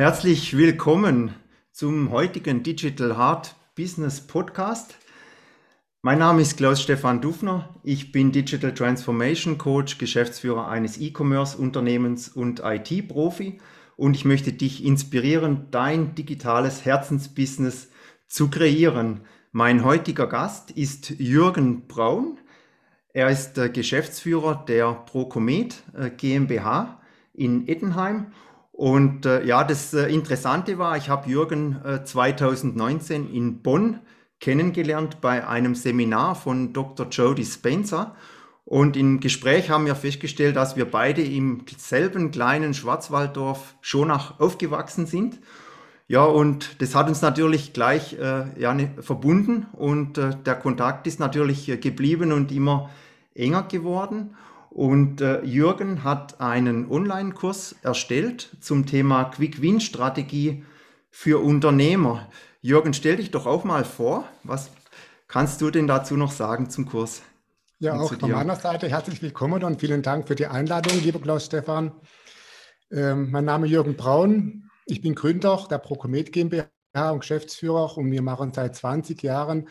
Herzlich willkommen zum heutigen Digital Hard Business Podcast. Mein Name ist Klaus-Stefan Dufner. Ich bin Digital Transformation Coach, Geschäftsführer eines E-Commerce-Unternehmens und IT-Profi. Und ich möchte dich inspirieren, dein digitales Herzensbusiness zu kreieren. Mein heutiger Gast ist Jürgen Braun. Er ist der Geschäftsführer der Procomet äh, GmbH in Ettenheim und äh, ja, das äh, Interessante war, ich habe Jürgen äh, 2019 in Bonn kennengelernt bei einem Seminar von Dr. Jody Spencer. Und im Gespräch haben wir festgestellt, dass wir beide im selben kleinen Schwarzwalddorf Schonach aufgewachsen sind. Ja, und das hat uns natürlich gleich äh, ja, ne, verbunden und äh, der Kontakt ist natürlich äh, geblieben und immer enger geworden. Und äh, Jürgen hat einen Online-Kurs erstellt zum Thema Quick-Win-Strategie für Unternehmer. Jürgen, stell dich doch auch mal vor. Was kannst du denn dazu noch sagen zum Kurs? Ja, auch von meiner Seite herzlich willkommen und vielen Dank für die Einladung, lieber Klaus Stefan. Ähm, mein Name ist Jürgen Braun. Ich bin Gründer der Procomet GmbH und Geschäftsführer und wir machen seit 20 Jahren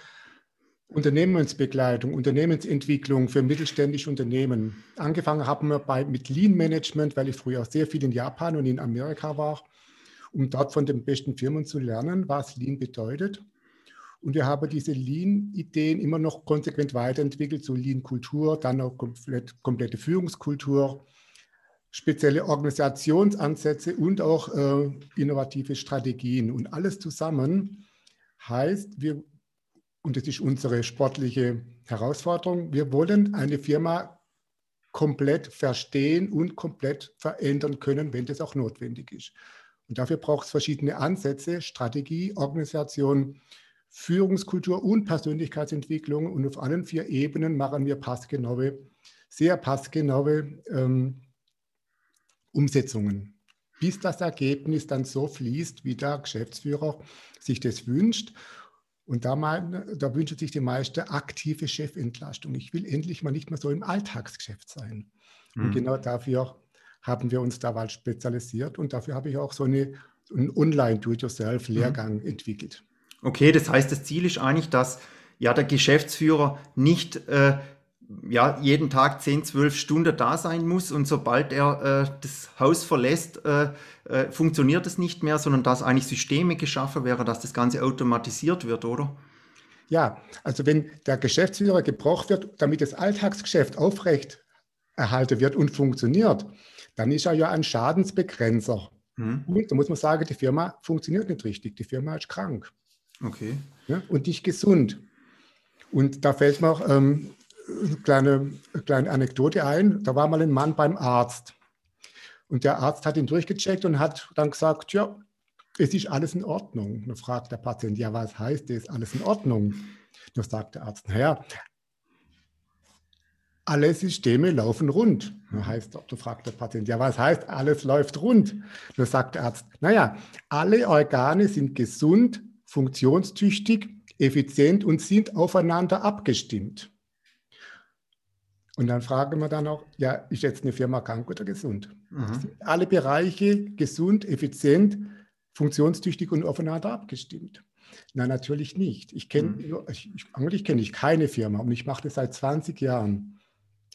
Unternehmensbegleitung, Unternehmensentwicklung für mittelständische Unternehmen. Angefangen haben wir bei, mit Lean Management, weil ich früher sehr viel in Japan und in Amerika war, um dort von den besten Firmen zu lernen, was Lean bedeutet. Und wir haben diese Lean-Ideen immer noch konsequent weiterentwickelt, so Lean-Kultur, dann auch komplett, komplette Führungskultur, spezielle Organisationsansätze und auch äh, innovative Strategien. Und alles zusammen heißt, wir und das ist unsere sportliche Herausforderung, wir wollen eine Firma komplett verstehen und komplett verändern können, wenn das auch notwendig ist. Und dafür braucht es verschiedene Ansätze, Strategie, Organisation, Führungskultur und Persönlichkeitsentwicklung. Und auf allen vier Ebenen machen wir passgenaue, sehr passgenaue ähm, Umsetzungen, bis das Ergebnis dann so fließt, wie der Geschäftsführer sich das wünscht. Und da, mein, da wünscht sich die meiste aktive Chefentlastung. Ich will endlich mal nicht mehr so im Alltagsgeschäft sein. Mhm. Und genau dafür haben wir uns da mal spezialisiert und dafür habe ich auch so eine, einen Online-Do-it-yourself-Lehrgang mhm. entwickelt. Okay, das heißt, das Ziel ist eigentlich, dass ja der Geschäftsführer nicht äh, ja, jeden Tag 10, 12 Stunden da sein muss und sobald er äh, das Haus verlässt, äh, äh, funktioniert es nicht mehr, sondern dass eigentlich Systeme geschaffen wären, dass das Ganze automatisiert wird, oder? Ja, also wenn der Geschäftsführer gebraucht wird, damit das Alltagsgeschäft aufrecht erhalten wird und funktioniert, dann ist er ja ein Schadensbegrenzer. Hm. Und da muss man sagen, die Firma funktioniert nicht richtig, die Firma ist krank. Okay. Ja, und nicht gesund. Und da fällt mir auch ähm, eine kleine, kleine Anekdote ein. Da war mal ein Mann beim Arzt. Und der Arzt hat ihn durchgecheckt und hat dann gesagt, ja, es ist alles in Ordnung. Dann fragt der Patient, ja, was heißt das, alles in Ordnung? Dann sagt der Arzt, naja, alle Systeme laufen rund. Dann heißt, da fragt der Patient, ja, was heißt, alles läuft rund? Dann sagt der Arzt, naja, alle Organe sind gesund, funktionstüchtig, effizient und sind aufeinander abgestimmt. Und dann fragen wir dann auch, ja, ist jetzt eine Firma krank oder gesund? Mhm. alle Bereiche gesund, effizient, funktionstüchtig und aufeinander abgestimmt? Nein, natürlich nicht. Ich kenne, mhm. ich, eigentlich kenne ich keine Firma und ich mache das seit 20 Jahren,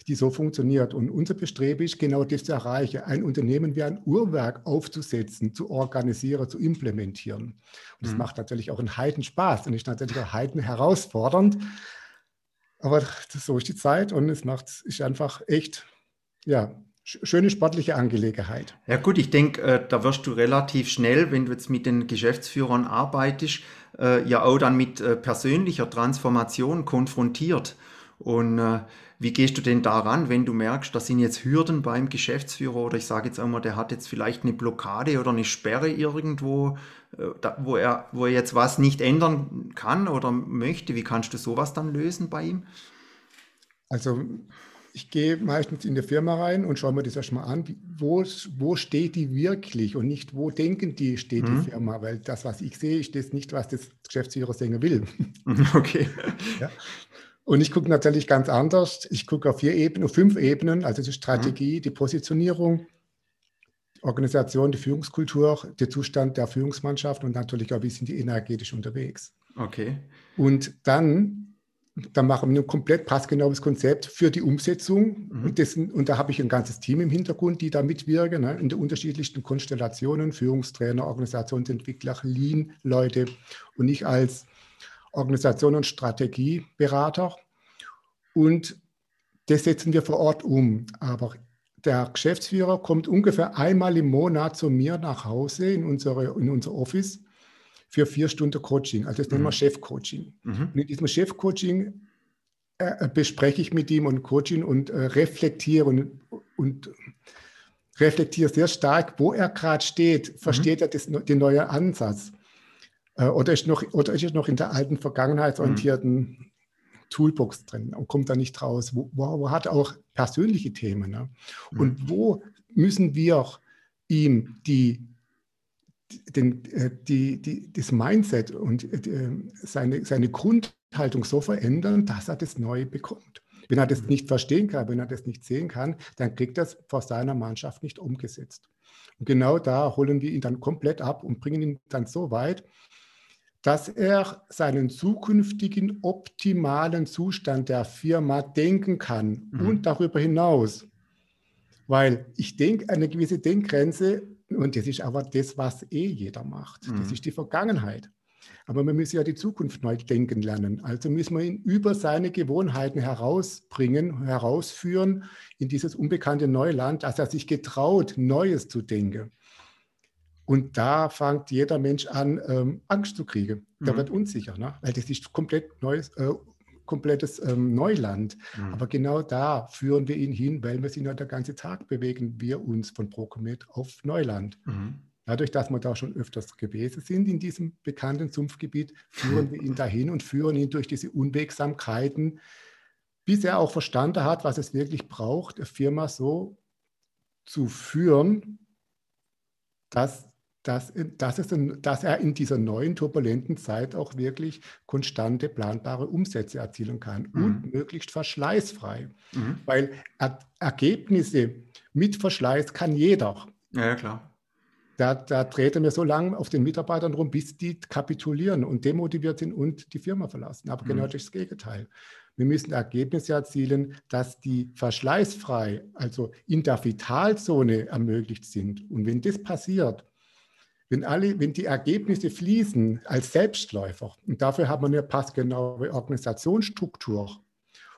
die so funktioniert. Und unser Bestreben ist genau das zu erreichen, ein Unternehmen wie ein Uhrwerk aufzusetzen, zu organisieren, zu implementieren. Und das mhm. macht natürlich auch einen Heiden Spaß und ist natürlich auch Heiden herausfordernd. Aber so ist die Zeit und es macht, ist einfach echt, ja, schöne sportliche Angelegenheit. Ja gut, ich denke, äh, da wirst du relativ schnell, wenn du jetzt mit den Geschäftsführern arbeitest, äh, ja auch dann mit äh, persönlicher Transformation konfrontiert. Und äh, wie gehst du denn daran, wenn du merkst, da sind jetzt Hürden beim Geschäftsführer oder ich sage jetzt einmal, der hat jetzt vielleicht eine Blockade oder eine Sperre irgendwo, da, wo, er, wo er jetzt was nicht ändern kann oder möchte? Wie kannst du sowas dann lösen bei ihm? Also ich gehe meistens in die Firma rein und schaue mir das erstmal an, wo, wo steht die wirklich und nicht, wo denken die, steht mhm. die Firma, weil das, was ich sehe, ist das nicht, was das Geschäftsführer sehen will. Okay. Ja. Und ich gucke natürlich ganz anders. Ich gucke auf vier Ebenen, auf fünf Ebenen, also die Strategie, mhm. die Positionierung, Organisation, die Führungskultur, der Zustand der Führungsmannschaft und natürlich auch, wie sind die energetisch unterwegs. Okay. Und dann dann machen wir ein komplett passgenaues Konzept für die Umsetzung. Mhm. Und, dessen, und da habe ich ein ganzes Team im Hintergrund, die da mitwirken, ne, in den unterschiedlichsten Konstellationen, Führungstrainer, Organisationsentwickler, Lean-Leute und ich als Organisation- und Strategieberater. Und das setzen wir vor Ort um. Aber der Geschäftsführer kommt ungefähr einmal im Monat zu mir nach Hause in, unsere, in unser Office für vier Stunden Coaching. Also das nennen wir mhm. Chefcoaching. Mhm. Und in diesem Chefcoaching äh, bespreche ich mit ihm und Coaching und äh, reflektiere und, und reflektiere sehr stark, wo er gerade steht. Versteht mhm. er das, den neuen Ansatz? Äh, oder, ist noch, oder ist er noch in der alten vergangenheitsorientierten mhm. Toolbox drin und kommt da nicht raus? Wo, wo, wo hat er auch persönliche Themen? Ne? Und mhm. wo müssen wir ihm die den, äh, die, die, das Mindset und äh, seine, seine Grundhaltung so verändern, dass er das neu bekommt. Wenn er das mhm. nicht verstehen kann, wenn er das nicht sehen kann, dann kriegt er es vor seiner Mannschaft nicht umgesetzt. Und genau da holen wir ihn dann komplett ab und bringen ihn dann so weit, dass er seinen zukünftigen optimalen Zustand der Firma denken kann mhm. und darüber hinaus. Weil ich denke, eine gewisse Denkgrenze und das ist aber das, was eh jeder macht. Mhm. Das ist die Vergangenheit. Aber man muss ja die Zukunft neu denken lernen. Also müssen wir ihn über seine Gewohnheiten herausbringen, herausführen in dieses unbekannte Neuland, dass er sich getraut, Neues zu denken. Und da fängt jeder Mensch an, ähm, Angst zu kriegen. Der mhm. wird unsicher, ne? weil das ist komplett neues, äh, komplettes ähm, Neuland. Mhm. Aber genau da führen wir ihn hin, weil wir sind ja der ganze Tag bewegen wir uns von Procomet auf Neuland. Mhm. Dadurch, dass wir da schon öfters gewesen sind in diesem bekannten Sumpfgebiet, führen wir ihn dahin und führen ihn durch diese Unwegsamkeiten, bis er auch verstanden hat, was es wirklich braucht, eine Firma so zu führen, dass dass, dass, es, dass er in dieser neuen turbulenten Zeit auch wirklich konstante, planbare Umsätze erzielen kann mhm. und möglichst verschleißfrei. Mhm. Weil er, Ergebnisse mit Verschleiß kann jeder. Ja, ja klar. Da, da dreht er mir so lange auf den Mitarbeitern rum, bis die kapitulieren und demotiviert sind und die Firma verlassen. Aber mhm. genau das Gegenteil. Wir müssen Ergebnisse erzielen, dass die verschleißfrei, also in der Vitalzone ermöglicht sind. Und wenn das passiert, wenn, alle, wenn die Ergebnisse fließen als Selbstläufer, und dafür haben wir eine passgenaue Organisationsstruktur,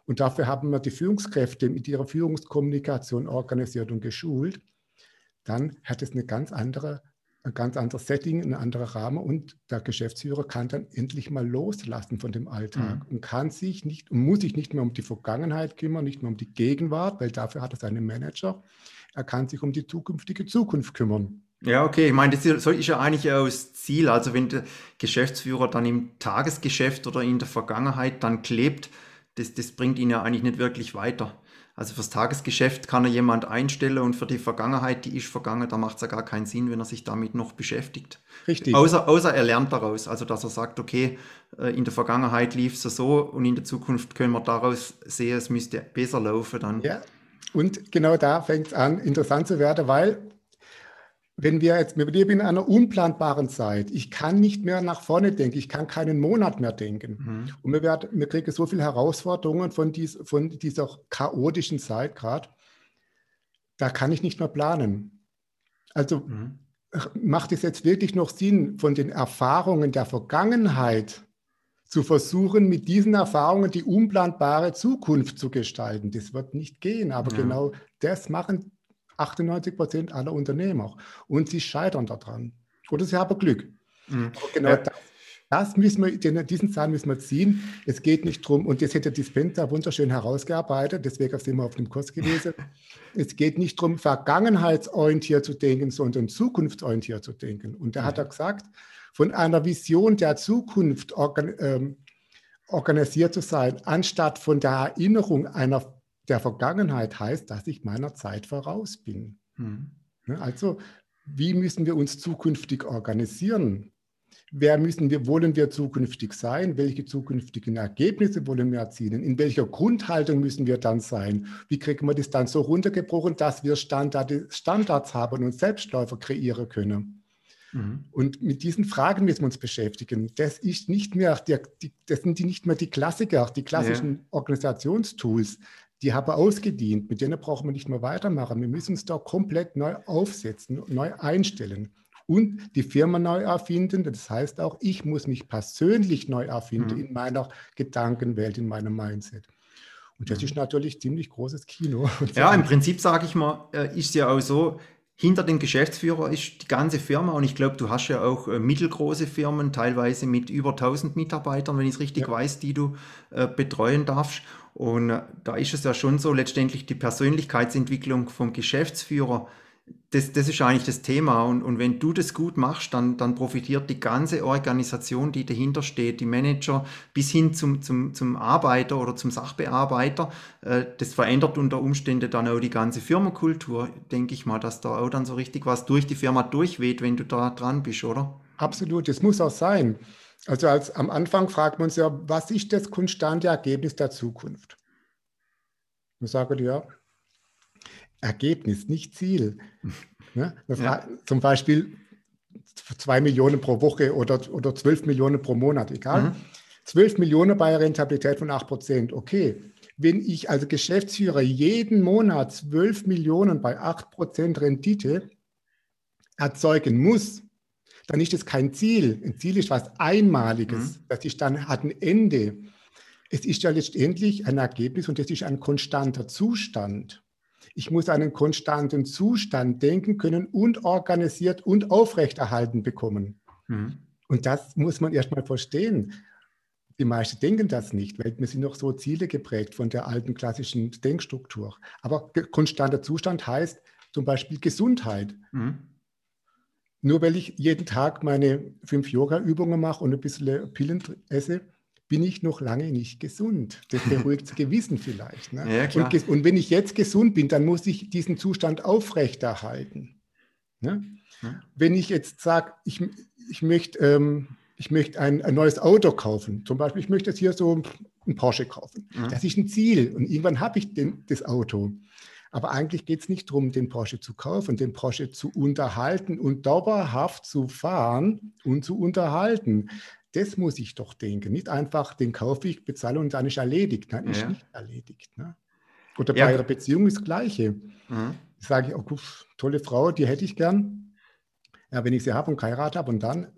und dafür haben wir die Führungskräfte mit ihrer Führungskommunikation organisiert und geschult, dann hat es eine ganz andere, ein ganz anderes Setting, ein anderer Rahmen und der Geschäftsführer kann dann endlich mal loslassen von dem Alltag mhm. und kann sich nicht und muss sich nicht mehr um die Vergangenheit kümmern, nicht mehr um die Gegenwart, weil dafür hat er seinen Manager. Er kann sich um die zukünftige Zukunft kümmern. Ja, okay. Ich meine, das ist ja eigentlich auch das Ziel. Also wenn der Geschäftsführer dann im Tagesgeschäft oder in der Vergangenheit dann klebt, das, das bringt ihn ja eigentlich nicht wirklich weiter. Also fürs Tagesgeschäft kann er jemand einstellen und für die Vergangenheit, die ist vergangen, da macht es ja gar keinen Sinn, wenn er sich damit noch beschäftigt. Richtig. Außer, außer er lernt daraus. Also dass er sagt, okay, äh, in der Vergangenheit lief es so und in der Zukunft können wir daraus sehen, es müsste besser laufen dann. Ja, und genau da fängt es an, interessant zu werden, weil wenn wir jetzt, wir leben in einer unplanbaren Zeit. Ich kann nicht mehr nach vorne denken. Ich kann keinen Monat mehr denken. Mhm. Und wir, werden, wir kriegen so viele Herausforderungen von, dies, von dieser chaotischen Zeit gerade. Da kann ich nicht mehr planen. Also mhm. macht es jetzt wirklich noch Sinn, von den Erfahrungen der Vergangenheit zu versuchen, mit diesen Erfahrungen die unplanbare Zukunft zu gestalten? Das wird nicht gehen. Aber ja. genau das machen 98 Prozent aller Unternehmer. Und sie scheitern daran. Oder sie haben Glück. Mhm. genau ja. das, das, müssen wir, diesen Zahn müssen wir ziehen. Es geht nicht darum, und das hätte Dispenser wunderschön herausgearbeitet, deswegen sind wir auf dem Kurs gewesen. es geht nicht darum, vergangenheitsorientiert zu denken, sondern zukunftsorientiert zu denken. Und da mhm. hat er gesagt, von einer Vision der Zukunft organ, ähm, organisiert zu sein, anstatt von der Erinnerung einer der Vergangenheit heißt, dass ich meiner Zeit voraus bin. Mhm. Also, wie müssen wir uns zukünftig organisieren? wer müssen wir, wollen wir zukünftig sein, welche zukünftigen Ergebnisse wollen wir erzielen, in welcher Grundhaltung müssen wir dann sein, wie kriegen wir das dann so runtergebrochen, dass wir Standard, Standards haben und Selbstläufer kreieren können. Mhm. Und mit diesen Fragen müssen wir uns beschäftigen. Das, ist nicht mehr die, das sind die nicht mehr die Klassiker, die klassischen ja. Organisationstools, die haben ausgedient, mit denen brauchen wir nicht mehr weitermachen. Wir müssen uns da komplett neu aufsetzen, neu einstellen und die Firma neu erfinden. Das heißt auch, ich muss mich persönlich neu erfinden mhm. in meiner Gedankenwelt, in meinem Mindset. Und das mhm. ist natürlich ziemlich großes Kino. Ja, im Prinzip sage ich mal, äh, ist ja auch so, hinter dem Geschäftsführer ist die ganze Firma und ich glaube, du hast ja auch äh, mittelgroße Firmen, teilweise mit über 1000 Mitarbeitern, wenn ich es richtig ja. weiß, die du äh, betreuen darfst. Und äh, da ist es ja schon so, letztendlich die Persönlichkeitsentwicklung vom Geschäftsführer das, das ist eigentlich das Thema. Und, und wenn du das gut machst, dann, dann profitiert die ganze Organisation, die dahinter steht, die Manager bis hin zum, zum, zum Arbeiter oder zum Sachbearbeiter. Äh, das verändert unter Umständen dann auch die ganze Firmenkultur, denke ich mal, dass da auch dann so richtig was durch die Firma durchweht, wenn du da dran bist, oder? Absolut, das muss auch sein. Also als, am Anfang fragt man uns ja, was ist das konstante Ergebnis der Zukunft? Ich sage ja, Ergebnis, nicht Ziel. Ne? Ja. Zum Beispiel zwei Millionen pro Woche oder, oder 12 Millionen pro Monat, egal. Mhm. 12 Millionen bei einer Rentabilität von 8 Prozent. Okay, wenn ich als Geschäftsführer jeden Monat 12 Millionen bei 8 Prozent Rendite erzeugen muss, dann ist es kein Ziel. Ein Ziel ist was Einmaliges. Mhm. Das ist dann, hat ein Ende. Es ist ja letztendlich ein Ergebnis und es ist ein konstanter Zustand. Ich muss einen konstanten Zustand denken können und organisiert und aufrechterhalten bekommen. Mhm. Und das muss man erstmal verstehen. Die meisten denken das nicht, weil wir sind noch so Ziele geprägt von der alten klassischen Denkstruktur. Aber konstanter Zustand heißt zum Beispiel Gesundheit. Mhm. Nur weil ich jeden Tag meine fünf Yoga-Übungen mache und ein bisschen Pillen esse, bin ich noch lange nicht gesund. Das beruhigt das Gewissen vielleicht. Ne? Ja, und, und, wenn ich jetzt gesund bin, dann muss ich diesen Zustand aufrechterhalten. Ne? Ja. Wenn ich jetzt sage, ich, ich möchte, ähm, ich möchte ein, ein, neues Auto kaufen, zum Beispiel, ich möchte jetzt hier so ein Porsche kaufen. Ja. Das ist ein Ziel und irgendwann habe ich den, das Auto. Aber eigentlich geht es nicht darum, den Porsche zu kaufen, den Porsche zu unterhalten und dauerhaft zu fahren und zu unterhalten. Das muss ich doch denken. Nicht einfach, den kaufe ich, bezahle und dann ist erledigt. Nein, ist nicht erledigt. Ne? Oder ja. bei einer Beziehung ist das Gleiche. Mhm. Sage ich, oh, tolle Frau, die hätte ich gern. Ja, wenn ich sie habe und geheiratet habe und dann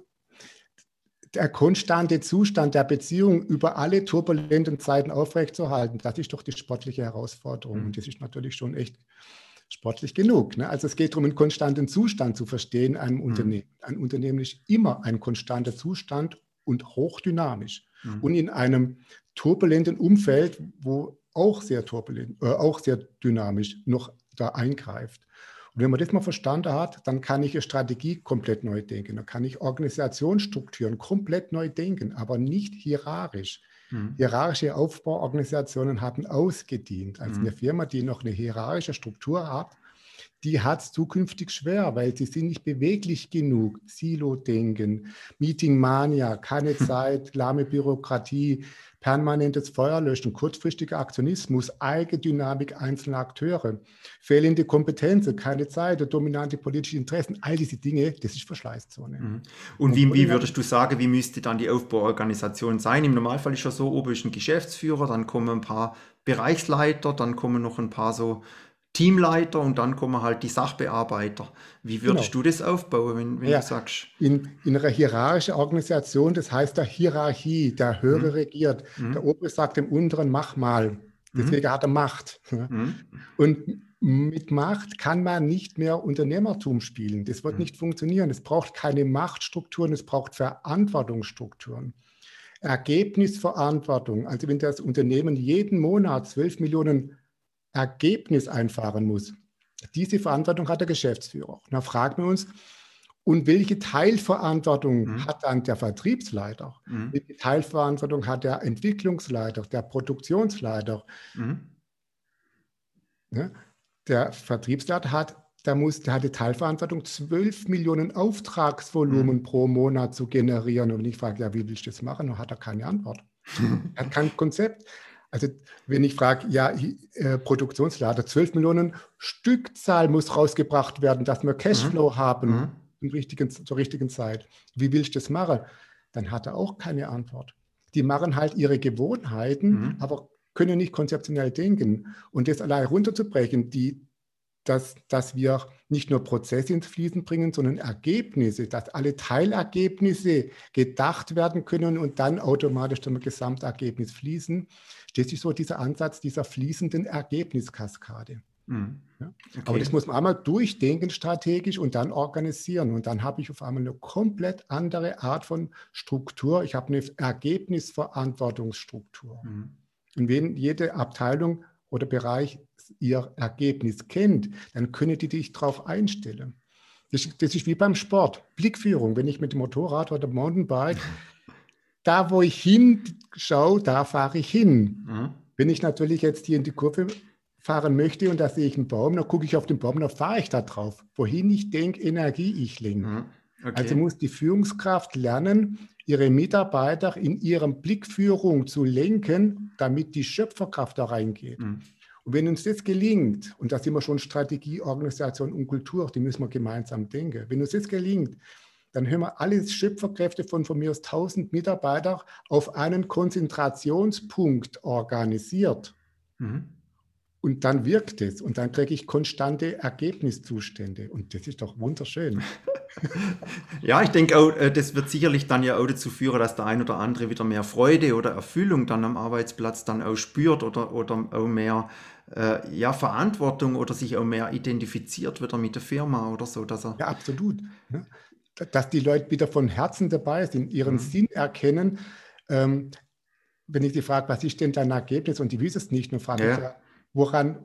der konstante Zustand der Beziehung über alle turbulenten Zeiten aufrechtzuerhalten, das ist doch die sportliche Herausforderung. Mhm. Und das ist natürlich schon echt sportlich genug. Ne? Also es geht darum, einen konstanten Zustand zu verstehen, einem mhm. Unternehmen. Ein Unternehmen ist immer ein konstanter Zustand und hochdynamisch. Mhm. Und in einem turbulenten Umfeld, wo auch sehr turbulent, äh, auch sehr dynamisch noch da eingreift. Und wenn man das mal verstanden hat, dann kann ich eine Strategie komplett neu denken. Dann kann ich Organisationsstrukturen komplett neu denken, aber nicht hierarchisch. Mhm. Hierarchische Aufbauorganisationen haben ausgedient. Also mhm. eine Firma, die noch eine hierarchische Struktur hat, die hat es zukünftig schwer, weil sie sind nicht beweglich genug. Silo-Denken, Meeting-Mania, keine Zeit, lahme Bürokratie, permanentes Feuerlöschen, kurzfristiger Aktionismus, Eigendynamik einzelner Akteure, fehlende Kompetenzen, keine Zeit, dominante politische Interessen, all diese Dinge, das ist Verschleißzone. Mhm. Und wie, wie würdest du sagen, wie müsste dann die Aufbauorganisation sein? Im Normalfall ist ja so, oben ist ein Geschäftsführer, dann kommen ein paar Bereichsleiter, dann kommen noch ein paar so Teamleiter und dann kommen halt die Sachbearbeiter. Wie würdest genau. du das aufbauen, wenn, wenn ja. du sagst? In, in einer hierarchischen Organisation, das heißt der Hierarchie, der Höhere mhm. regiert. Mhm. Der Obere sagt dem Unteren, mach mal. Deswegen mhm. hat er Macht. Mhm. Und mit Macht kann man nicht mehr Unternehmertum spielen. Das wird mhm. nicht funktionieren. Es braucht keine Machtstrukturen, es braucht Verantwortungsstrukturen. Ergebnisverantwortung. Also wenn das Unternehmen jeden Monat 12 Millionen Ergebnis einfahren muss. Diese Verantwortung hat der Geschäftsführer. Da fragen wir uns, und welche Teilverantwortung mhm. hat dann der Vertriebsleiter? Mhm. Welche Teilverantwortung hat der Entwicklungsleiter, der Produktionsleiter? Mhm. Ja, der Vertriebsleiter hat da muss, der hatte Teilverantwortung, 12 Millionen Auftragsvolumen mhm. pro Monat zu generieren. Und ich frage, ja, wie willst du das machen? Dann hat er keine Antwort. er hat kein Konzept. Also wenn ich frage, ja, äh, Produktionslader, 12 Millionen Stückzahl muss rausgebracht werden, dass wir Cashflow mhm. haben mhm. Richtigen, zur richtigen Zeit. Wie will ich das machen? Dann hat er auch keine Antwort. Die machen halt ihre Gewohnheiten, mhm. aber können nicht konzeptionell denken. Und das allein runterzubrechen, die, dass, dass wir nicht nur Prozesse ins Fließen bringen, sondern Ergebnisse, dass alle Teilergebnisse gedacht werden können und dann automatisch zum Gesamtergebnis fließen, steht sich so dieser Ansatz dieser fließenden Ergebniskaskade. Mhm. Ja? Okay. Aber das muss man einmal durchdenken strategisch und dann organisieren. Und dann habe ich auf einmal eine komplett andere Art von Struktur. Ich habe eine Ergebnisverantwortungsstruktur. Mhm. Und wenn jede Abteilung oder Bereich ihr Ergebnis kennt, dann können die dich darauf einstellen. Das, das, ist wie beim Sport, Blickführung. Wenn ich mit dem Motorrad oder Mountainbike, da wo ich hinschaue, da fahre ich hin. Mhm. Wenn ich natürlich jetzt hier in die Kurve fahren möchte und da sehe ich einen Baum, dann gucke ich auf den Baum, dann fahre ich da drauf. Wohin ich denke, Energie ich lenke. Mhm. Okay. Also muss die Führungskraft lernen, ihre Mitarbeiter in ihrem Blickführung zu lenken, damit die Schöpferkraft da reingeht. Mhm. Und wenn uns das gelingt, und da sind wir schon Strategie, Organisation und Kultur, die müssen wir gemeinsam denken. Wenn uns das gelingt, dann hören wir alle Schöpferkräfte von von mir aus 1000 Mitarbeitern auf einen Konzentrationspunkt organisiert. Mhm. Und dann wirkt es und dann kriege ich konstante Ergebniszustände. Und das ist doch wunderschön. ja, ich denke auch, äh, das wird sicherlich dann ja auch dazu führen, dass der ein oder andere wieder mehr Freude oder Erfüllung dann am Arbeitsplatz dann auch spürt oder, oder auch mehr äh, ja, Verantwortung oder sich auch mehr identifiziert wieder mit der Firma oder so. Dass er ja, absolut. Ne? Dass die Leute wieder von Herzen dabei sind, ihren mhm. Sinn erkennen. Ähm, wenn ich sie frage, was ist denn dein Ergebnis und die wissen es nicht, dann frage ja. ich ja, woran,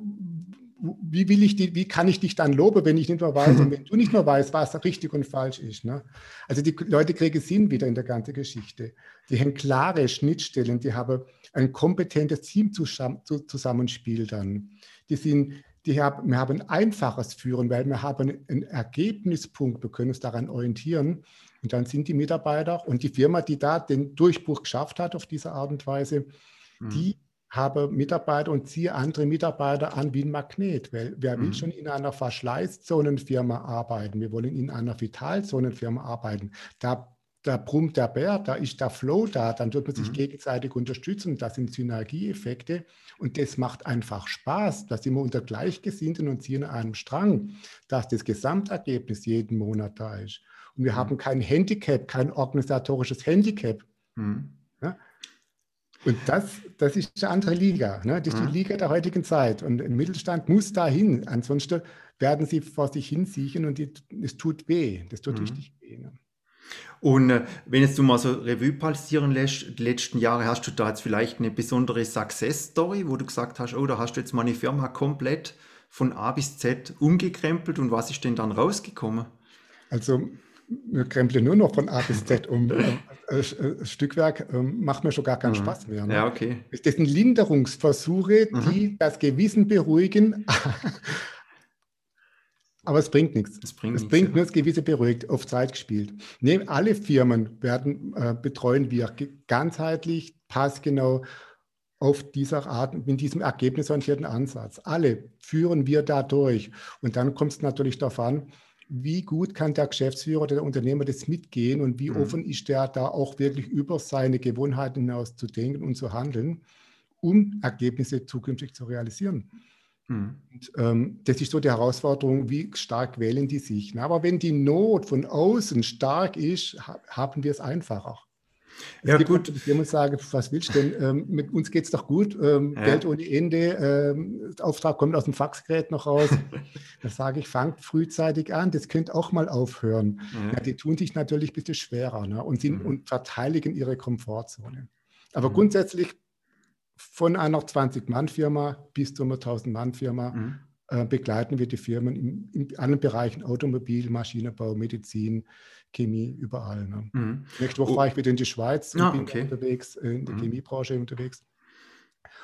wie will ich die, wie kann ich dich dann loben, wenn ich nicht mehr weiß und wenn du nicht mehr weißt, was richtig und falsch ist. Ne? Also die Leute kriegen Sinn wieder in der ganzen Geschichte. Die haben klare Schnittstellen, die haben ein kompetentes Teamzusammenspiel dann. Die sind, die haben, wir haben ein einfaches Führen, weil wir haben einen Ergebnispunkt, wir können uns daran orientieren. Und dann sind die Mitarbeiter und die Firma, die da den Durchbruch geschafft hat auf diese Art und Weise, mhm. die habe Mitarbeiter und ziehe andere Mitarbeiter an wie ein Magnet. Weil wer will mhm. schon in einer Verschleißzonenfirma arbeiten? Wir wollen in einer Vitalzonenfirma arbeiten. Da, da brummt der Bär, da ist der Flow da, dann wird man sich mhm. gegenseitig unterstützen. Das sind Synergieeffekte und das macht einfach Spaß. Da sind wir unter Gleichgesinnten und ziehen an einem Strang, dass das Gesamtergebnis jeden Monat da ist. Und wir mhm. haben kein Handicap, kein organisatorisches Handicap. Mhm. Ja? Und das, das ist eine andere Liga. Ne? Das ist die mhm. Liga der heutigen Zeit. Und ein Mittelstand muss dahin. Ansonsten werden sie vor sich hinsiechen und es tut weh. Das tut mhm. richtig weh. Ne? Und äh, wenn jetzt du mal so Revue passieren lässt, die letzten Jahre, hast du da jetzt vielleicht eine besondere Success-Story, wo du gesagt hast, oh, da hast du jetzt meine Firma komplett von A bis Z umgekrempelt und was ist denn dann rausgekommen? Also wir krempeln nur noch von A bis Z um. Äh, äh, Stückwerk äh, macht mir schon gar keinen mhm. Spaß mehr. Ne? Ja, okay. Das sind Linderungsversuche, mhm. die das Gewissen beruhigen. Aber es bringt nichts. Es bringt, es bringt nur das Gewisse beruhigt, auf Zeit gespielt. Nee, alle Firmen werden äh, betreuen wir ganzheitlich, passgenau auf dieser Art, mit diesem ergebnisorientierten Ansatz. Alle führen wir da durch. Und dann kommt es natürlich darauf an, wie gut kann der Geschäftsführer oder der Unternehmer das mitgehen und wie mhm. offen ist der da auch wirklich über seine Gewohnheiten hinaus zu denken und zu handeln, um Ergebnisse zukünftig zu realisieren. Mhm. Und, ähm, das ist so die Herausforderung, wie stark wählen die sich. Aber wenn die Not von außen stark ist, haben wir es einfacher. Ja, es gut. Ich muss sagen, was willst du denn? Ähm, mit uns geht es doch gut. Ähm, ja. Geld ohne Ende. Ähm, der Auftrag kommt aus dem Faxgerät noch raus. da sage ich, fangt frühzeitig an. Das könnte auch mal aufhören. Ja. die tun sich natürlich ein bisschen schwerer ne? und, sind, mhm. und verteidigen ihre Komfortzone. Aber mhm. grundsätzlich von einer 20-Mann-Firma bis zu einer 1000-Mann-Firma mhm. äh, begleiten wir die Firmen in, in allen Bereichen Automobil, Maschinenbau, Medizin, Chemie, überall. Ne? Mhm. Nächste Woche oh. fahre ich wieder in die Schweiz und ah, bin okay. unterwegs, äh, in der mhm. Chemiebranche unterwegs.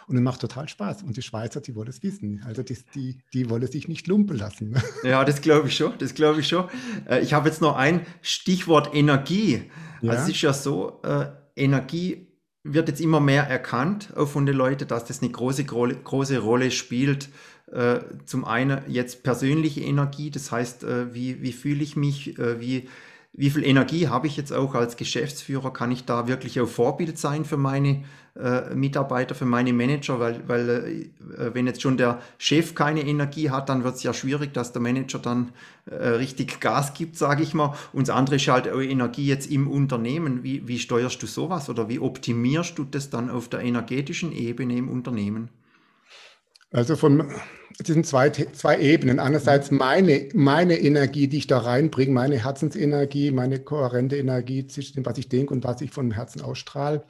Und es macht total Spaß. Und die Schweizer, die wollen es wissen. Also die, die, die wollen sich nicht lumpen lassen. Ja, das glaube ich schon. Das glaube ich schon. Äh, ich habe jetzt noch ein Stichwort Energie. Ja. Also es ist ja so, äh, Energie wird jetzt immer mehr erkannt, auch von den Leuten, dass das eine große, große Rolle spielt. Äh, zum einen jetzt persönliche Energie, das heißt, äh, wie, wie fühle ich mich, äh, wie wie viel Energie habe ich jetzt auch als Geschäftsführer? Kann ich da wirklich auch Vorbild sein für meine äh, Mitarbeiter, für meine Manager? Weil, weil äh, wenn jetzt schon der Chef keine Energie hat, dann wird es ja schwierig, dass der Manager dann äh, richtig Gas gibt, sage ich mal. Und das andere ist halt auch Energie jetzt im Unternehmen. Wie, wie steuerst du sowas oder wie optimierst du das dann auf der energetischen Ebene im Unternehmen? Also von, es sind zwei, zwei Ebenen. Einerseits meine, meine Energie, die ich da reinbringe, meine Herzensenergie, meine kohärente Energie zwischen dem, was ich denke und was ich von Herzen ausstrahle.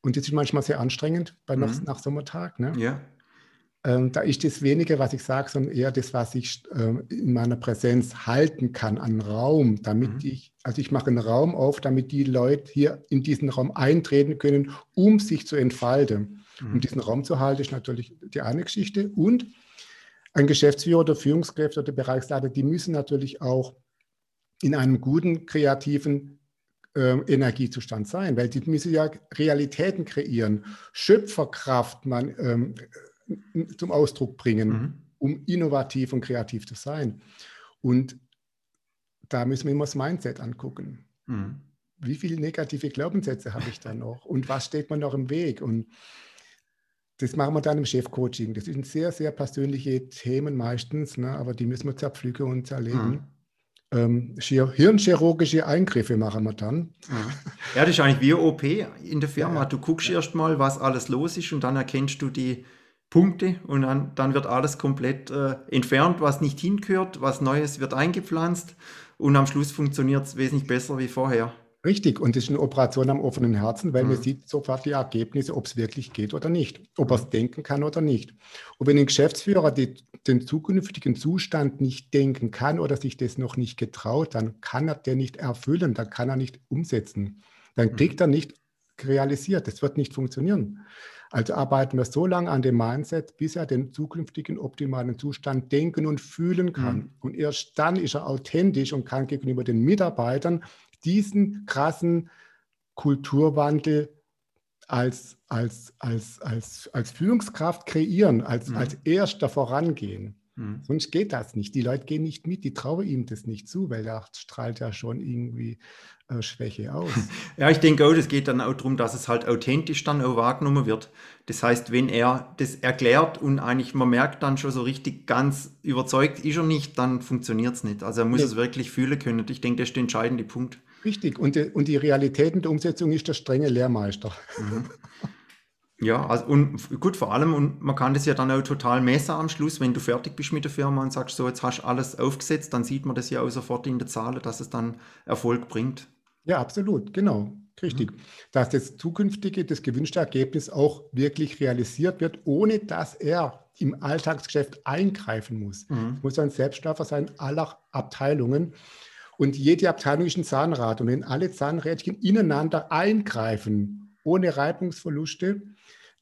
Und das ist manchmal sehr anstrengend bei mhm. nach, nach Sommertag. Ne? Ja. Ähm, da ist das weniger, was ich sage, sondern eher das, was ich ähm, in meiner Präsenz halten kann an Raum, damit mhm. ich, also ich mache einen Raum auf, damit die Leute hier in diesen Raum eintreten können, um sich zu entfalten. Mhm. Um diesen Raum zu halten, ist natürlich die eine Geschichte. Und ein Geschäftsführer oder Führungskräfte oder Bereichsleiter, die müssen natürlich auch in einem guten, kreativen äh, Energiezustand sein, weil die müssen ja Realitäten kreieren, Schöpferkraft man, ähm, zum Ausdruck bringen, mhm. um innovativ und kreativ zu sein. Und da müssen wir immer das Mindset angucken. Mhm. Wie viele negative Glaubenssätze habe ich da noch? Und was steht mir noch im Weg? Und das machen wir dann im Chefcoaching. Das sind sehr, sehr persönliche Themen meistens, ne? aber die müssen wir zerpflücken und zerlegen. Mhm. Ähm, hirnchirurgische Eingriffe machen wir dann. Mhm. Ja, das ist eigentlich wie OP in der Firma. Ja. Du guckst ja. erst mal, was alles los ist und dann erkennst du die Punkte und dann, dann wird alles komplett äh, entfernt, was nicht hingehört, was Neues wird eingepflanzt und am Schluss funktioniert es wesentlich besser wie vorher. Richtig, und das ist eine Operation am offenen Herzen, weil mhm. man sieht sofort die Ergebnisse, ob es wirklich geht oder nicht, ob er es denken kann oder nicht. Und wenn ein Geschäftsführer die, den zukünftigen Zustand nicht denken kann oder sich das noch nicht getraut, dann kann er den nicht erfüllen, dann kann er nicht umsetzen. Dann mhm. kriegt er nicht realisiert, das wird nicht funktionieren. Also arbeiten wir so lange an dem Mindset, bis er den zukünftigen optimalen Zustand denken und fühlen kann. Mhm. Und erst dann ist er authentisch und kann gegenüber den Mitarbeitern diesen krassen Kulturwandel als, als, als, als, als Führungskraft kreieren, als, mhm. als Erster vorangehen. Mhm. Sonst geht das nicht. Die Leute gehen nicht mit, die trauen ihm das nicht zu, weil da strahlt ja schon irgendwie äh, Schwäche aus. Ja, ich denke auch, es geht dann auch darum, dass es halt authentisch dann auch wahrgenommen wird. Das heißt, wenn er das erklärt und eigentlich man merkt dann schon so richtig ganz überzeugt ist er nicht, dann funktioniert es nicht. Also er muss ja. es wirklich fühlen können. Ich denke, das ist der entscheidende Punkt. Richtig. Und die, und die Realität und der Umsetzung ist der strenge Lehrmeister. Mhm. Ja, also und gut, vor allem, und man kann das ja dann auch total messen am Schluss, wenn du fertig bist mit der Firma und sagst, so, jetzt hast du alles aufgesetzt, dann sieht man das ja auch sofort in der Zahl, dass es dann Erfolg bringt. Ja, absolut, genau. Richtig. Mhm. Dass das zukünftige, das gewünschte Ergebnis auch wirklich realisiert wird, ohne dass er im Alltagsgeschäft eingreifen muss. Mhm. Es muss ein Selbstläufer sein aller Abteilungen. Und jede Abteilung ist ein Zahnrad. Und wenn alle Zahnrädchen ineinander eingreifen, ohne Reibungsverluste,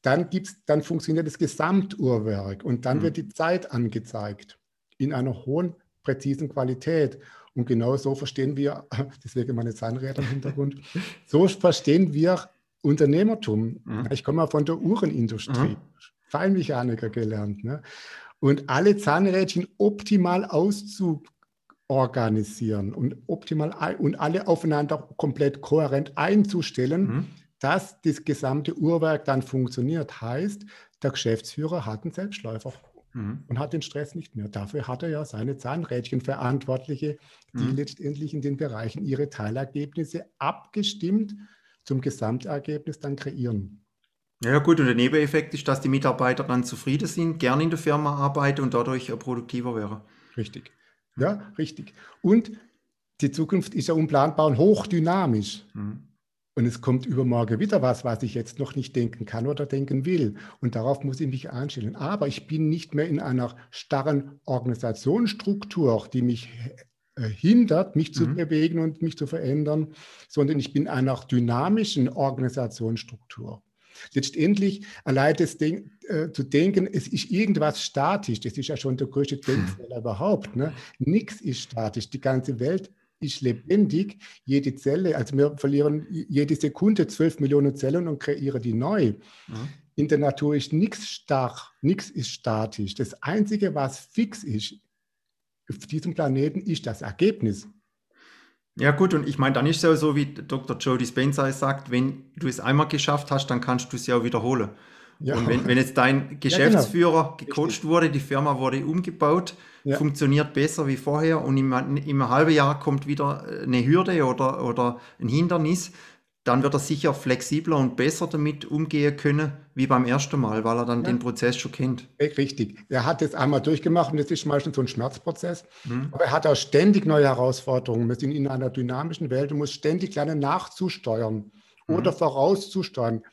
dann, gibt's, dann funktioniert das Gesamtuhrwerk und dann mhm. wird die Zeit angezeigt in einer hohen, präzisen Qualität. Und genau so verstehen wir, deswegen meine Zahnräder im Hintergrund, so verstehen wir Unternehmertum. Mhm. Ich komme mal von der Uhrenindustrie, mhm. Feinmechaniker gelernt. Ne? Und alle Zahnrädchen optimal auszuorganisieren und optimal und alle aufeinander komplett kohärent einzustellen, mhm. dass das gesamte Uhrwerk dann funktioniert. Heißt, der Geschäftsführer hat einen Selbstläufer mhm. und hat den Stress nicht mehr. Dafür hat er ja seine Zahnrädchenverantwortliche, die mhm. letztendlich in den Bereichen ihre Teilergebnisse abgestimmt zum Gesamtergebnis dann kreieren. Ja gut, und der Nebeneffekt ist, dass die Mitarbeiter dann zufrieden sind, gerne in der Firma arbeiten und dadurch produktiver wären. Richtig. Ja, richtig. Und die Zukunft ist ja unplanbar und hochdynamisch. Mhm. Und es kommt übermorgen wieder was, was ich jetzt noch nicht denken kann oder denken will. Und darauf muss ich mich einstellen. Aber ich bin nicht mehr in einer starren Organisationsstruktur, die mich äh, hindert, mich zu mhm. bewegen und mich zu verändern, sondern ich bin in einer dynamischen Organisationsstruktur. Letztendlich allein das Ding, äh, zu denken, es ist irgendwas statisch, das ist ja schon der größte Denkfehler überhaupt. Ne? Nichts ist statisch. Die ganze Welt ist lebendig. Jede Zelle, also wir verlieren jede Sekunde 12 Millionen Zellen und kreieren die neu. Mhm. In der Natur ist nichts starr, nichts ist statisch. Das Einzige, was fix ist auf diesem Planeten, ist das Ergebnis. Ja gut, und ich meine, dann ist es ja so, wie Dr. Joe Dispenza sagt, wenn du es einmal geschafft hast, dann kannst du es ja auch wiederholen. Ja. Und wenn, wenn jetzt dein Geschäftsführer ja, genau. gecoacht Richtig. wurde, die Firma wurde umgebaut, ja. funktioniert besser wie vorher und im, im halben Jahr kommt wieder eine Hürde oder, oder ein Hindernis, dann wird er sicher flexibler und besser damit umgehen können, wie beim ersten Mal, weil er dann ja. den Prozess schon kennt. Richtig. Er hat es einmal durchgemacht und das ist meistens so ein Schmerzprozess. Mhm. Aber er hat auch ständig neue Herausforderungen. Wir sind in einer dynamischen Welt und muss ständig lernen, nachzusteuern mhm. oder vorauszusteuern.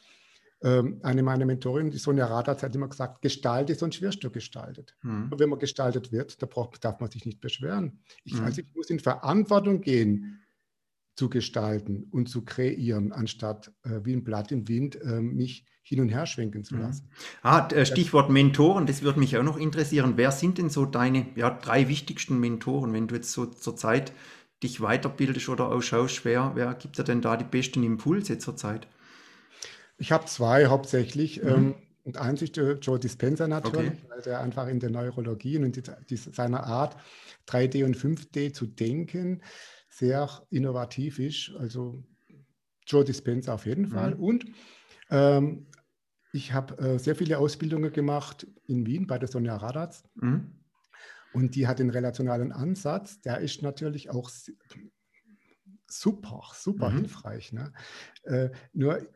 Ähm, eine meiner Mentorinnen, die Sonja Radatz, hat immer gesagt, gestalte, sonst wirst du gestaltet. Mhm. Und wenn man gestaltet wird, da braucht, darf man sich nicht beschweren. Ich, mhm. also ich muss in Verantwortung gehen zu gestalten und zu kreieren, anstatt äh, wie ein Blatt im Wind äh, mich hin und her schwenken zu mhm. lassen. Ah, äh, Stichwort Mentoren, das würde mich auch noch interessieren. Wer sind denn so deine ja, drei wichtigsten Mentoren, wenn du jetzt so zur Zeit dich weiterbildest oder ausschaust? Wer, wer gibt dir denn da die besten Impulse zur Zeit? Ich habe zwei hauptsächlich. Mhm. Ähm, und eins ist der Joe Dispenza natürlich, okay. weil der einfach in der Neurologie und in die, seiner Art 3D und 5D zu denken sehr innovativ ist. Also Joe Dispenza auf jeden Fall. Mhm. Und ähm, ich habe äh, sehr viele Ausbildungen gemacht in Wien bei der Sonja Radatz. Mhm. Und die hat den relationalen Ansatz. Der ist natürlich auch super, super mhm. hilfreich. Ne? Äh, nur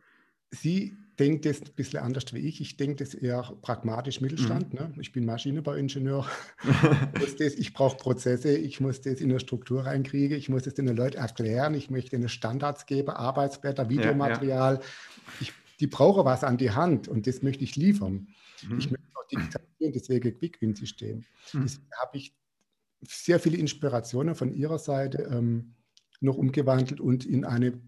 sie denkt das ein bisschen anders wie ich. Ich denke das eher pragmatisch Mittelstand. Mhm. Ne? Ich bin Maschinenbauingenieur. ich brauche Prozesse, ich muss das in eine Struktur reinkriegen, ich muss das den Leuten erklären, ich möchte ihnen Standards geben, Arbeitsblätter, Videomaterial. Ja, ja. Ich, die brauchen was an die Hand und das möchte ich liefern. Mhm. Ich möchte auch digitalisieren, deswegen Quick-Win-System. Mhm. Deswegen habe ich sehr viele Inspirationen von ihrer Seite. Ähm, noch umgewandelt und in eine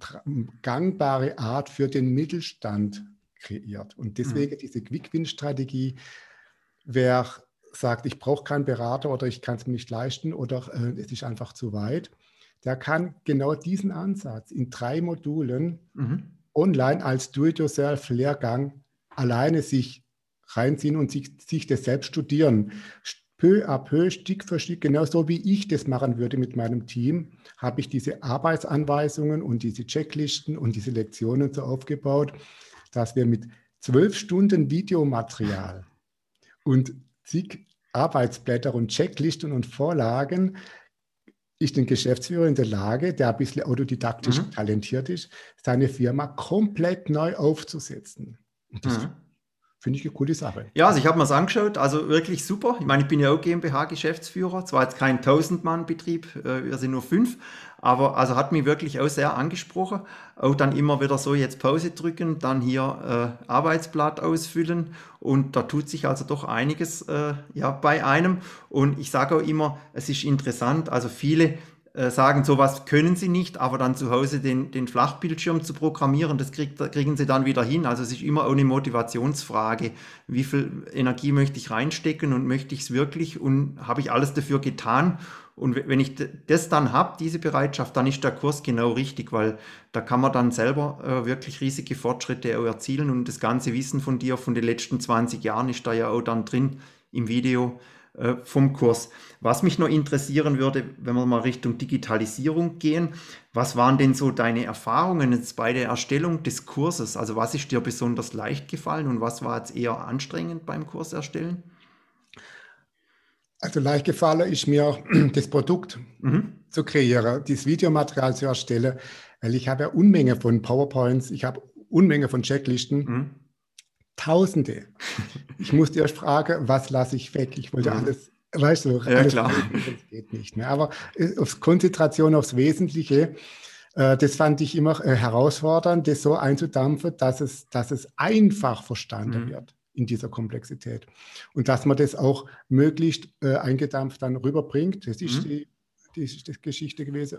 gangbare Art für den Mittelstand kreiert. Und deswegen mhm. diese Quick-Win-Strategie, wer sagt, ich brauche keinen Berater oder ich kann es mir nicht leisten oder äh, es ist einfach zu weit, der kann genau diesen Ansatz in drei Modulen mhm. online als Do-it-yourself-Lehrgang alleine sich reinziehen und sich, sich das selbst studieren peu à peu, Stück für Stück, genauso wie ich das machen würde mit meinem Team, habe ich diese Arbeitsanweisungen und diese Checklisten und diese Lektionen so aufgebaut, dass wir mit zwölf Stunden Videomaterial und zig Arbeitsblätter und Checklisten und Vorlagen ist den Geschäftsführer in der Lage, der ein bisschen autodidaktisch mhm. talentiert ist, seine Firma komplett neu aufzusetzen. Und das mhm. Finde ich eine coole Sache. Ja, also ich habe mir das angeschaut, also wirklich super. Ich meine, ich bin ja auch GmbH-Geschäftsführer, zwar jetzt kein 1000-Mann-Betrieb, äh, wir sind nur fünf, aber also hat mich wirklich auch sehr angesprochen. Auch dann immer wieder so jetzt Pause drücken, dann hier äh, Arbeitsblatt ausfüllen und da tut sich also doch einiges äh, ja, bei einem. Und ich sage auch immer, es ist interessant, also viele äh, sagen, sowas können sie nicht, aber dann zu Hause den, den Flachbildschirm zu programmieren, das kriegt, kriegen sie dann wieder hin. Also es ist immer eine Motivationsfrage. Wie viel Energie möchte ich reinstecken und möchte ich es wirklich und habe ich alles dafür getan? Und wenn ich das dann habe, diese Bereitschaft, dann ist der Kurs genau richtig, weil da kann man dann selber äh, wirklich riesige Fortschritte erzielen und das ganze Wissen von dir von den letzten 20 Jahren ist da ja auch dann drin im Video äh, vom Kurs. Was mich noch interessieren würde, wenn wir mal Richtung Digitalisierung gehen, was waren denn so deine Erfahrungen jetzt bei der Erstellung des Kurses? Also was ist dir besonders leicht gefallen und was war jetzt eher anstrengend beim Kurs erstellen? Also leicht gefallen ist mir das Produkt mhm. zu kreieren, das Videomaterial zu erstellen, weil ich habe ja Unmenge von PowerPoints, ich habe Unmenge von Checklisten. Mhm. Tausende. Ich musste erst fragen, was lasse ich weg? Ich wollte ja. alles, weißt du, ja, alles klar. das geht nicht mehr. Aber äh, auf Konzentration aufs Wesentliche, äh, das fand ich immer äh, herausfordernd, das so einzudampfen, dass es, dass es einfach verstanden mhm. wird in dieser Komplexität. Und dass man das auch möglichst eingedampft dann rüberbringt. Das ist, mhm. die, die, ist die Geschichte gewesen.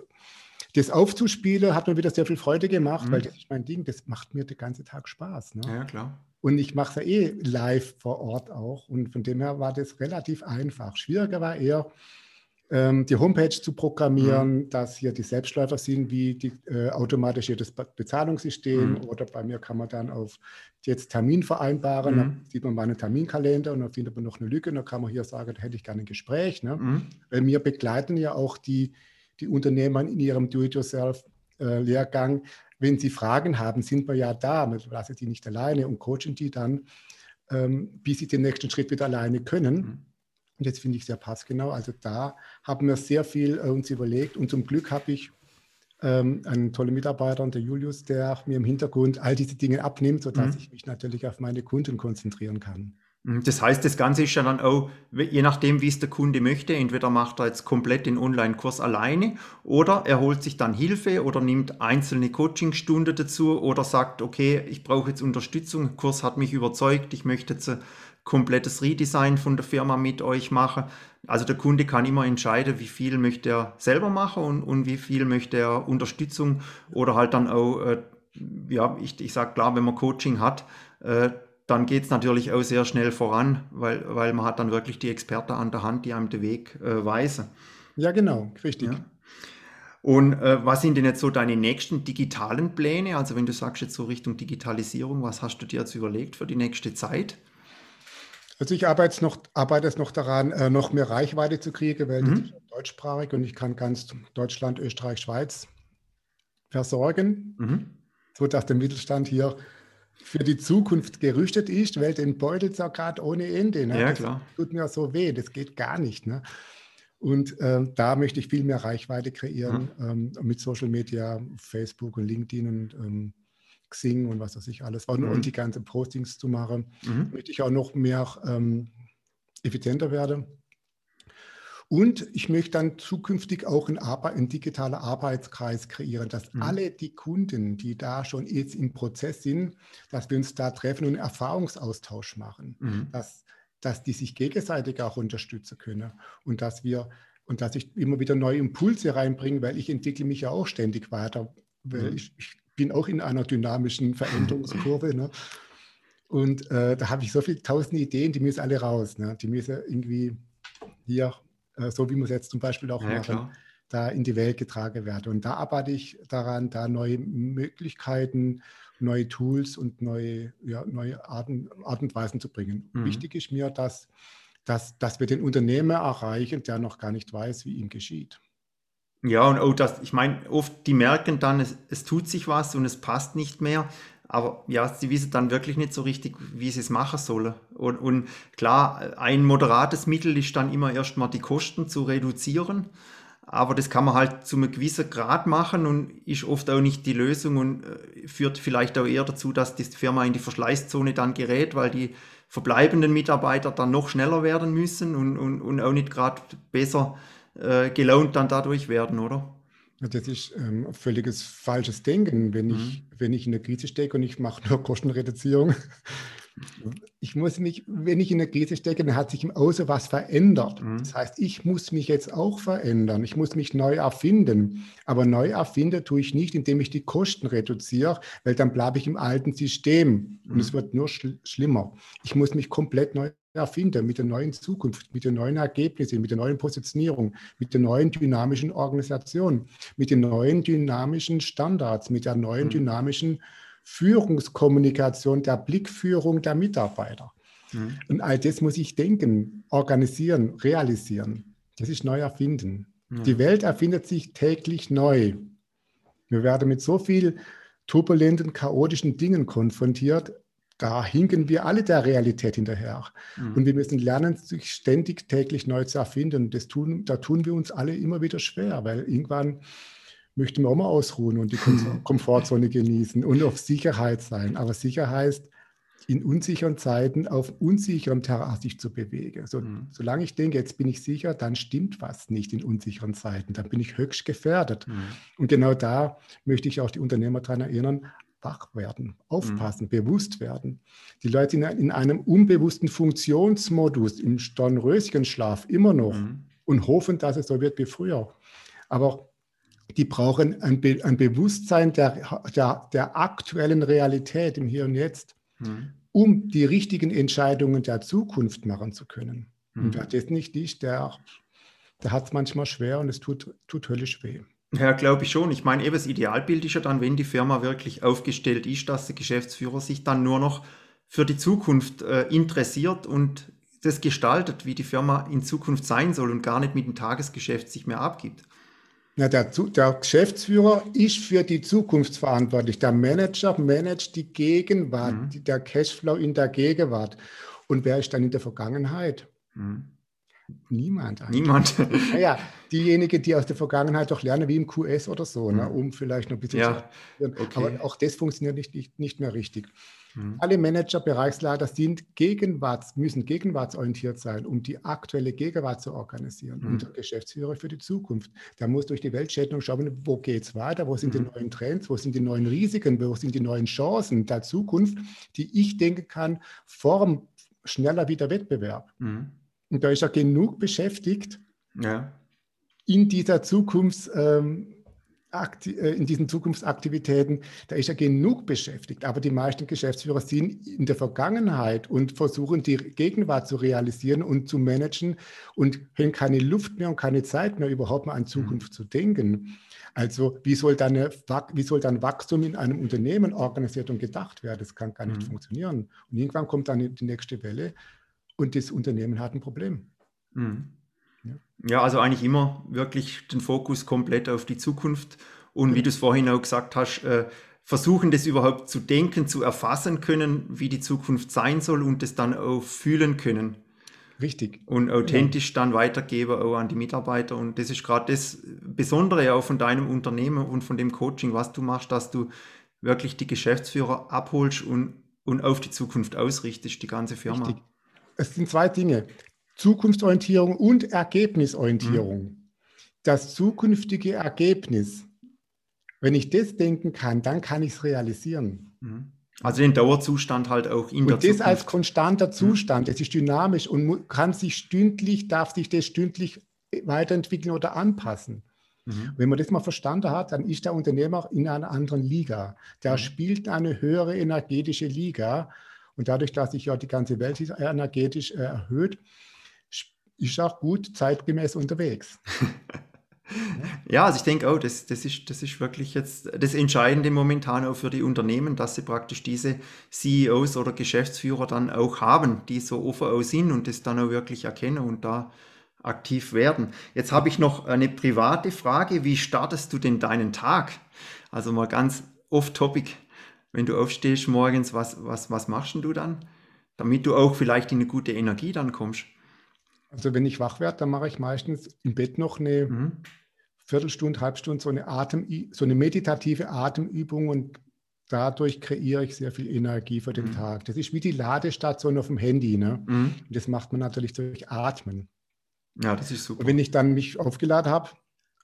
das aufzuspielen hat mir wieder sehr viel Freude gemacht, mhm. weil das ist mein Ding, das macht mir den ganzen Tag Spaß. Ne? Ja, klar. Und ich mache es ja eh live vor Ort auch. Und von dem her war das relativ einfach. Schwieriger war eher, ähm, die Homepage zu programmieren, mhm. dass hier die Selbstläufer sind, wie die äh, automatisiertes Bezahlungssystem. Mhm. Oder bei mir kann man dann auf jetzt Termin vereinbaren. Mhm. Dann sieht man meinen Terminkalender und dann findet man noch eine Lücke. Und dann kann man hier sagen, da hätte ich gerne ein Gespräch. Ne? Mhm. Weil wir begleiten ja auch die, die Unternehmer in ihrem Do-it-yourself-Lehrgang. Äh, Wenn sie Fragen haben, sind wir ja da. Wir lassen die nicht alleine und coachen die dann, ähm, bis sie den nächsten Schritt wieder alleine können. Mhm. Und jetzt finde ich sehr passgenau. Also da haben wir sehr viel äh, uns überlegt und zum Glück habe ich ähm, einen tollen Mitarbeiter, der Julius, der mir im Hintergrund all diese Dinge abnimmt, sodass mhm. ich mich natürlich auf meine Kunden konzentrieren kann. Mhm. Das heißt, das Ganze ist ja dann auch, je nachdem, wie es der Kunde möchte, entweder macht er jetzt komplett den Online-Kurs alleine oder er holt sich dann Hilfe oder nimmt einzelne Coachingstunden dazu oder sagt, okay, ich brauche jetzt Unterstützung, der Kurs hat mich überzeugt, ich möchte jetzt komplettes Redesign von der Firma mit euch mache. Also der Kunde kann immer entscheiden, wie viel möchte er selber machen und, und wie viel möchte er Unterstützung oder halt dann auch, äh, ja, ich, ich sage klar, wenn man Coaching hat, äh, dann geht es natürlich auch sehr schnell voran, weil, weil man hat dann wirklich die Experten an der Hand, die einem den Weg äh, weisen. Ja, genau, richtig. Ja. Und äh, was sind denn jetzt so deine nächsten digitalen Pläne? Also wenn du sagst jetzt so Richtung Digitalisierung, was hast du dir jetzt überlegt für die nächste Zeit? Also ich arbeite jetzt noch, arbeite jetzt noch daran, äh, noch mehr Reichweite zu kriegen, weil mhm. ist deutschsprachig und ich kann ganz Deutschland, Österreich, Schweiz versorgen, mhm. sodass der Mittelstand hier für die Zukunft gerüstet ist, weil den beutelt es ja gerade ohne Ende. Ne? Ja, das klar. tut mir so weh, das geht gar nicht. Ne? Und äh, da möchte ich viel mehr Reichweite kreieren mhm. ähm, mit Social Media, Facebook und LinkedIn und ähm, Xing und was weiß ich alles, nur mhm. die ganzen Postings zu machen, mhm. damit ich auch noch mehr ähm, effizienter werde. Und ich möchte dann zukünftig auch einen, Arbeit, einen digitalen Arbeitskreis kreieren, dass mhm. alle die Kunden, die da schon jetzt im Prozess sind, dass wir uns da treffen und einen Erfahrungsaustausch machen, mhm. dass, dass die sich gegenseitig auch unterstützen können und dass wir und dass ich immer wieder neue Impulse reinbringe, weil ich entwickle mich ja auch ständig weiter. Weil mhm. ich, ich bin auch in einer dynamischen Veränderungskurve. Ne? Und äh, da habe ich so viele tausend Ideen, die müssen alle raus. Ne? Die müssen irgendwie hier, so wie wir es jetzt zum Beispiel auch ja, machen, klar. da in die Welt getragen werden. Und da arbeite ich daran, da neue Möglichkeiten, neue Tools und neue, ja, neue Arten, Art und Weisen zu bringen. Mhm. Wichtig ist mir, dass, dass, dass wir den Unternehmer erreichen, der noch gar nicht weiß, wie ihm geschieht. Ja, und auch das, ich meine, oft die merken dann, es, es tut sich was und es passt nicht mehr. Aber ja, sie wissen dann wirklich nicht so richtig, wie sie es machen sollen. Und, und klar, ein moderates Mittel ist dann immer erstmal die Kosten zu reduzieren. Aber das kann man halt zu einem gewissen Grad machen und ist oft auch nicht die Lösung und äh, führt vielleicht auch eher dazu, dass die Firma in die Verschleißzone dann gerät, weil die verbleibenden Mitarbeiter dann noch schneller werden müssen und, und, und auch nicht gerade besser äh, gelaunt dann dadurch werden, oder? Das ist ähm, völliges falsches Denken, wenn ich, mhm. wenn ich in der Krise stecke und ich mache nur Kostenreduzierung. Ich muss mich, wenn ich in der Krise stecke, dann hat sich im Außen was verändert. Mhm. Das heißt, ich muss mich jetzt auch verändern. Ich muss mich neu erfinden. Aber neu erfinden tue ich nicht, indem ich die Kosten reduziere, weil dann bleibe ich im alten System und es mhm. wird nur schl schlimmer. Ich muss mich komplett neu erfinden, mit der neuen Zukunft, mit den neuen Ergebnissen, mit der neuen Positionierung, mit der neuen dynamischen Organisation, mit den neuen dynamischen Standards, mit der neuen mhm. dynamischen Führungskommunikation, der Blickführung der Mitarbeiter. Mhm. Und all das muss ich denken, organisieren, realisieren. Das ist neu erfinden. Mhm. Die Welt erfindet sich täglich neu. Wir werden mit so viel turbulenten, chaotischen Dingen konfrontiert, da hinken wir alle der Realität hinterher. Mhm. Und wir müssen lernen, sich ständig täglich neu zu erfinden. Das tun, da tun wir uns alle immer wieder schwer, weil irgendwann möchten wir auch mal ausruhen und die Komfortzone genießen und auf Sicherheit sein. Aber Sicherheit heißt, in unsicheren Zeiten auf unsicherem Terrain sich zu bewegen. So, mhm. Solange ich denke, jetzt bin ich sicher, dann stimmt was nicht in unsicheren Zeiten. Dann bin ich höchst gefährdet. Mhm. Und genau da möchte ich auch die Unternehmer daran erinnern, wach werden, aufpassen, mhm. bewusst werden. Die Leute in, in, einem unbewussten Funktionsmodus, im Stornröschenschlaf immer noch mhm. und hoffen, dass es so wird wie früher. Aber die brauchen ein, Be ein Bewusstsein der, der, der, aktuellen Realität im Hier und Jetzt, mhm. um die richtigen Entscheidungen der Zukunft machen zu können. Mhm. Und wer das nicht ist, der, der hat es manchmal schwer und es tut, tut höllisch weh. Ja, glaube ich schon. Ich meine, eben das Idealbild ist ja dann, wenn die Firma wirklich aufgestellt ist, dass der Geschäftsführer sich dann nur noch für die Zukunft äh, interessiert und das gestaltet, wie die Firma in Zukunft sein soll und gar nicht mit dem Tagesgeschäft sich mehr abgibt. Ja, der, der, Geschäftsführer ist für die Zukunft verantwortlich. Der Manager managt die Gegenwart, mhm. der Cashflow in der Gegenwart. Und wer ist dann in der Vergangenheit? Mhm. Niemand. Eigentlich. Niemand. naja, diejenigen, die aus der Vergangenheit doch lernen, wie im QS oder so, ne, mhm. ne, um vielleicht noch ein bisschen ja, zu. Okay. Aber auch das funktioniert nicht, nicht, nicht mehr richtig. Mhm. Alle Manager, Bereichsleiter sind gegenwarts, müssen gegenwartsorientiert sein, um die aktuelle Gegenwart zu organisieren. Mhm. Und der Geschäftsführer für die Zukunft, der muss durch die Welt schätzen und schauen, wo geht es weiter, wo sind mhm. die neuen Trends, wo sind die neuen Risiken, wo sind die neuen Chancen der Zukunft, die ich denken kann, form schneller wieder Wettbewerb. Mhm. Und da ist er genug beschäftigt ja. in dieser Zukunfts... Ähm, äh, in diesen Zukunftsaktivitäten, da ist er genug beschäftigt. Aber die meisten Geschäftsführer sind in der Vergangenheit und versuchen die Gegenwart zu realisieren und zu managen und haben keine Luft mehr und keine Zeit mehr, überhaupt mal an Zukunft mhm. zu denken. Also wie soll, dann eine, wie soll dann Wachstum in einem Unternehmen organisiert und gedacht werden? Das kann gar nicht mhm. funktionieren. Und irgendwann kommt dann die nächste Welle und das Unternehmen hat ein Problem. Mhm. Ja. also eigentlich immer wirklich den Fokus komplett auf die Zukunft und wie du es vorhin auch gesagt hast, äh, versuchen das überhaupt zu denken, zu erfassen können, wie die Zukunft sein soll und das dann auch fühlen können. Richtig. Und authentisch ja. dann weitergeben auch an die Mitarbeiter. Und das ist gerade das Besondere auch von deinem Unternehmen und von dem Coaching, was du machst, dass du wirklich die Geschäftsführer abholst und, und auf die Zukunft ausrichtest, die ganze Firma. Richtig. Es sind zwei Dinge. Zukunftsorientierung und Ergebnisorientierung. Mhm. Das zukünftige Ergebnis, wenn ich das denken kann, dann kann ich es realisieren. Mhm. Also den Dauerzustand halt auch in und der Zukunft. Und das als konstanter mhm. Zustand, es ist dynamisch und kann sich stündlich, darf sich das stündlich weiterentwickeln oder anpassen. Mhm. Wenn man das mal verstanden hat, dann ist der Unternehmer in einer anderen Liga. Der mhm. spielt eine höhere energetische Liga. Und dadurch, dass sich ja die ganze Welt energetisch äh, erhöht, ist auch gut zeitgemäß unterwegs. ja, also ich denke auch, das, das, ist, das ist wirklich jetzt das Entscheidende momentan auch für die Unternehmen, dass sie praktisch diese CEOs oder Geschäftsführer dann auch haben, die so offen auch sind und das dann auch wirklich erkennen und da aktiv werden. Jetzt habe ich noch eine private Frage. Wie startest du denn deinen Tag? Also mal ganz off-topic. Wenn du aufstehst morgens, was, was, was machst du dann? Damit du auch vielleicht in eine gute Energie dann kommst. Also wenn ich wach werde, dann mache ich meistens im Bett noch eine mhm. Viertelstunde, Halbstunde so eine Atem, so eine meditative Atemübung und dadurch kreiere ich sehr viel Energie für den mhm. Tag. Das ist wie die Ladestation auf dem Handy. Ne? Mhm. das macht man natürlich durch Atmen. Ja, das ist super. Und wenn ich dann mich aufgeladen habe,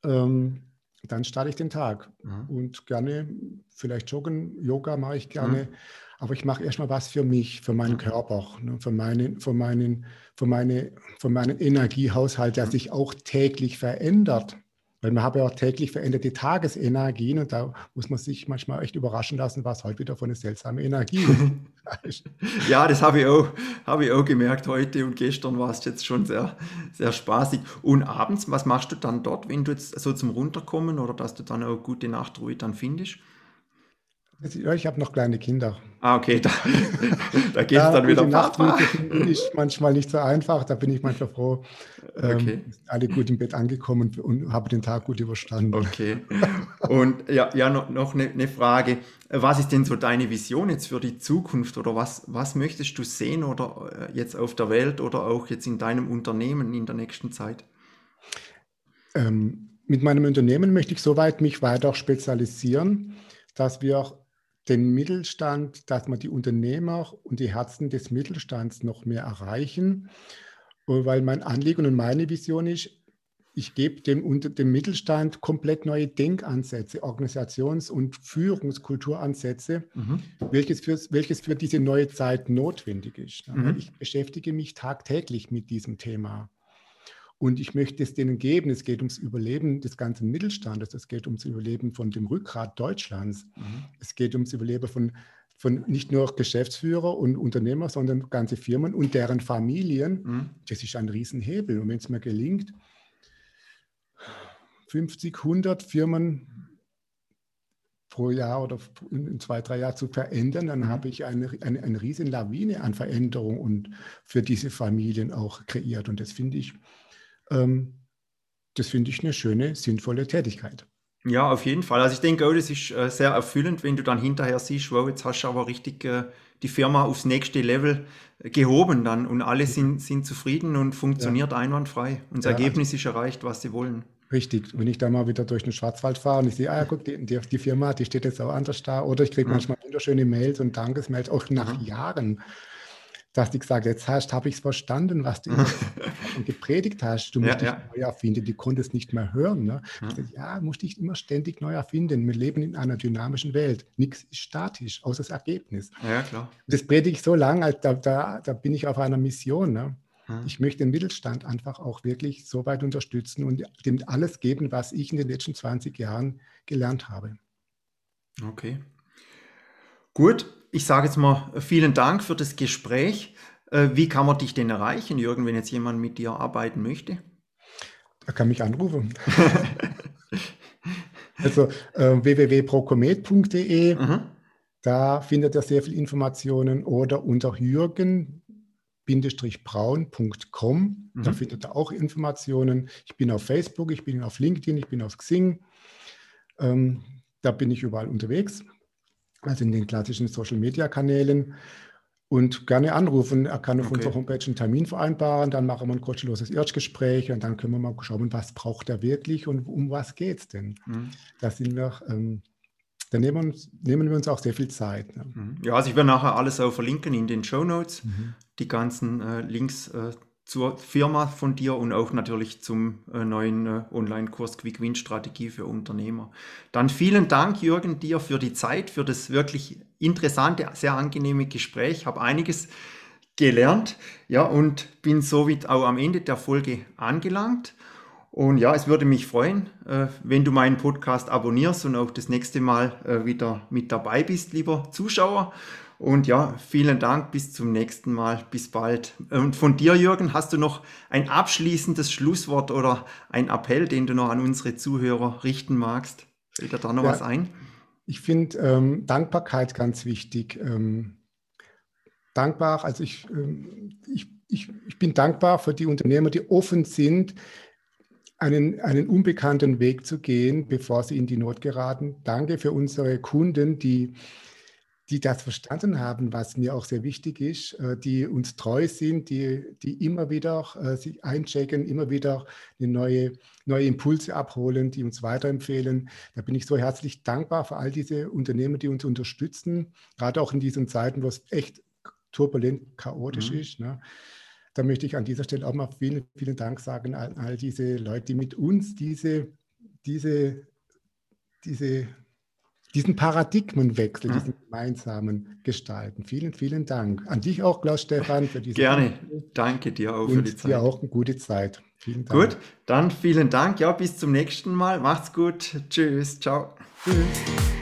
ähm, dann starte ich den Tag. Mhm. Und gerne, vielleicht Joggen, Yoga mache ich gerne. Mhm. Aber ich mache erstmal was für mich, für meinen Körper, ne, für, meinen, für, meinen, für, meine, für meinen Energiehaushalt, der sich auch täglich verändert. Weil man hat ja auch täglich veränderte Tagesenergien und da muss man sich manchmal echt überraschen lassen, was heute wieder für eine seltsame Energie ist. ja, das habe ich, auch, habe ich auch gemerkt heute und gestern war es jetzt schon sehr, sehr spaßig. Und abends, was machst du dann dort, wenn du jetzt so zum Runterkommen oder dass du dann auch gute Nachtruhe dann findest? Ja, ich habe noch kleine Kinder. Ah, okay, da, da geht es ja, dann wieder Nacht ist manchmal nicht so einfach, da bin ich manchmal froh. Ähm, okay. alle gut im Bett angekommen und habe den Tag gut überstanden. Okay. Und ja, ja noch, noch eine, eine, Frage. Was ist denn so deine Vision jetzt für die Zukunft oder was, was möchtest du sehen oder äh, jetzt auf der Welt oder auch jetzt in deinem Unternehmen in der nächsten Zeit? Ähm, mit meinem Unternehmen möchte ich soweit mich weiter spezialisieren, dass wir den Mittelstand, dass man die Unternehmer und die Herzen des Mittelstands noch mehr erreichen, weil mein Anliegen und meine Vision ist, ich gebe dem, dem Mittelstand komplett neue Denkansätze, Organisations- und Führungskulturansätze, mhm. welches, für, welches für diese neue Zeit notwendig ist. Mhm. Ich beschäftige mich tagtäglich mit diesem Thema. Und ich möchte es denen geben. Es geht ums Überleben des ganzen Mittelstandes. Es geht ums Überleben von dem Rückgrat Deutschlands. Mhm. Es geht ums Überleben von, von nicht nur Geschäftsführer und Unternehmer, sondern ganze Firmen und deren Familien. Mhm. Das ist ein Riesenhebel. Und wenn es mir gelingt, 50, 100 Firmen pro Jahr oder in zwei, drei Jahren zu verändern, dann mhm. habe ich eine, eine, eine riesen Lawine an Veränderung und für diese Familien auch kreiert. Und das finde ich ähm, das finde ich eine schöne, sinnvolle Tätigkeit. Ja, auf jeden Fall. Also ich denke auch, das ist äh, sehr erfüllend, wenn du dann hinterher siehst, wow, jetzt hast du aber richtig äh, die Firma aufs nächste Level äh, gehoben dann und alle sind, sind zufrieden und funktioniert ja. einwandfrei. Und das ja, Ergebnis ist erreicht, was sie wollen. Richtig. Wenn ich da mal wieder durch den Schwarzwald fahre und ich sehe, ah ja, guck, die, die, die Firma, die steht jetzt auch anders da. Oder ich kriege mhm. manchmal wunderschöne Mails und Dankesmails, auch nach mhm. Jahren dass die gesagt jetzt hast, habe ich es verstanden, was du gepredigt hast. Du musst ja, dich ja. neu erfinden. Die konntest nicht mehr hören. Ne? Ja. Dachte, ja, musst dich immer ständig neu erfinden. Wir leben in einer dynamischen Welt. Nichts ist statisch, außer das Ergebnis. Ja, klar. Das predige ich so lange, als da, da, da bin ich auf einer Mission. Ne? Ich möchte den Mittelstand einfach auch wirklich so weit unterstützen und dem alles geben, was ich in den letzten 20 Jahren gelernt habe. Okay. Gut, ich sage jetzt mal vielen Dank für das Gespräch. Äh, wie kann man dich denn erreichen, Jürgen, wenn jetzt jemand mit dir arbeiten möchte? Er kann mich anrufen. also äh, www.procomet.de, mhm. da findet er sehr viele Informationen oder unter jürgen-braun.com, mhm. da findet er auch Informationen. Ich bin auf Facebook, ich bin auf LinkedIn, ich bin auf Xing. Ähm, da bin ich überall unterwegs also in den klassischen Social-Media-Kanälen und gerne anrufen. Er kann auf okay. unserer Homepage einen Termin vereinbaren, dann machen wir ein kostenloses Erstgespräch und dann können wir mal schauen, was braucht er wirklich und um was geht es denn. Mhm. Da sind wir, ähm, da nehmen, uns, nehmen, wir uns auch sehr viel Zeit. Ne? Mhm. Ja, also ich werde nachher alles auch verlinken in den Show Notes, mhm. die ganzen äh, Links äh, zur Firma von dir und auch natürlich zum äh, neuen äh, Online-Kurs Quick Win Strategie für Unternehmer. Dann vielen Dank, Jürgen, dir für die Zeit, für das wirklich interessante, sehr angenehme Gespräch. Ich habe einiges gelernt, ja, und bin somit auch am Ende der Folge angelangt. Und ja, es würde mich freuen, äh, wenn du meinen Podcast abonnierst und auch das nächste Mal äh, wieder mit dabei bist, lieber Zuschauer. Und ja, vielen Dank, bis zum nächsten Mal, bis bald. Und von dir, Jürgen, hast du noch ein abschließendes Schlusswort oder ein Appell, den du noch an unsere Zuhörer richten magst? Fällt dir da noch ja, was ein? Ich finde ähm, Dankbarkeit ganz wichtig. Ähm, dankbar, also ich, ähm, ich, ich, ich bin dankbar für die Unternehmer, die offen sind, einen, einen unbekannten Weg zu gehen, bevor sie in die Not geraten. Danke für unsere Kunden, die die das verstanden haben, was mir auch sehr wichtig ist, äh, die uns treu sind, die, die immer wieder äh, sich einchecken, immer wieder neue, neue Impulse abholen, die uns weiterempfehlen. Da bin ich so herzlich dankbar für all diese Unternehmen, die uns unterstützen, gerade auch in diesen Zeiten, wo es echt turbulent, chaotisch mhm. ist. Ne? Da möchte ich an dieser Stelle auch mal vielen, vielen Dank sagen an all diese Leute, die mit uns diese, diese, diese diesen Paradigmenwechsel, diesen gemeinsamen Gestalten. Vielen, vielen Dank. An dich auch, Klaus-Stefan, für diese Gerne. Zeit. Danke dir auch für die Zeit. Dir auch eine gute Zeit. Vielen Dank. Gut, dann vielen Dank. Ja, bis zum nächsten Mal. Macht's gut. Tschüss. Ciao. Tschüss.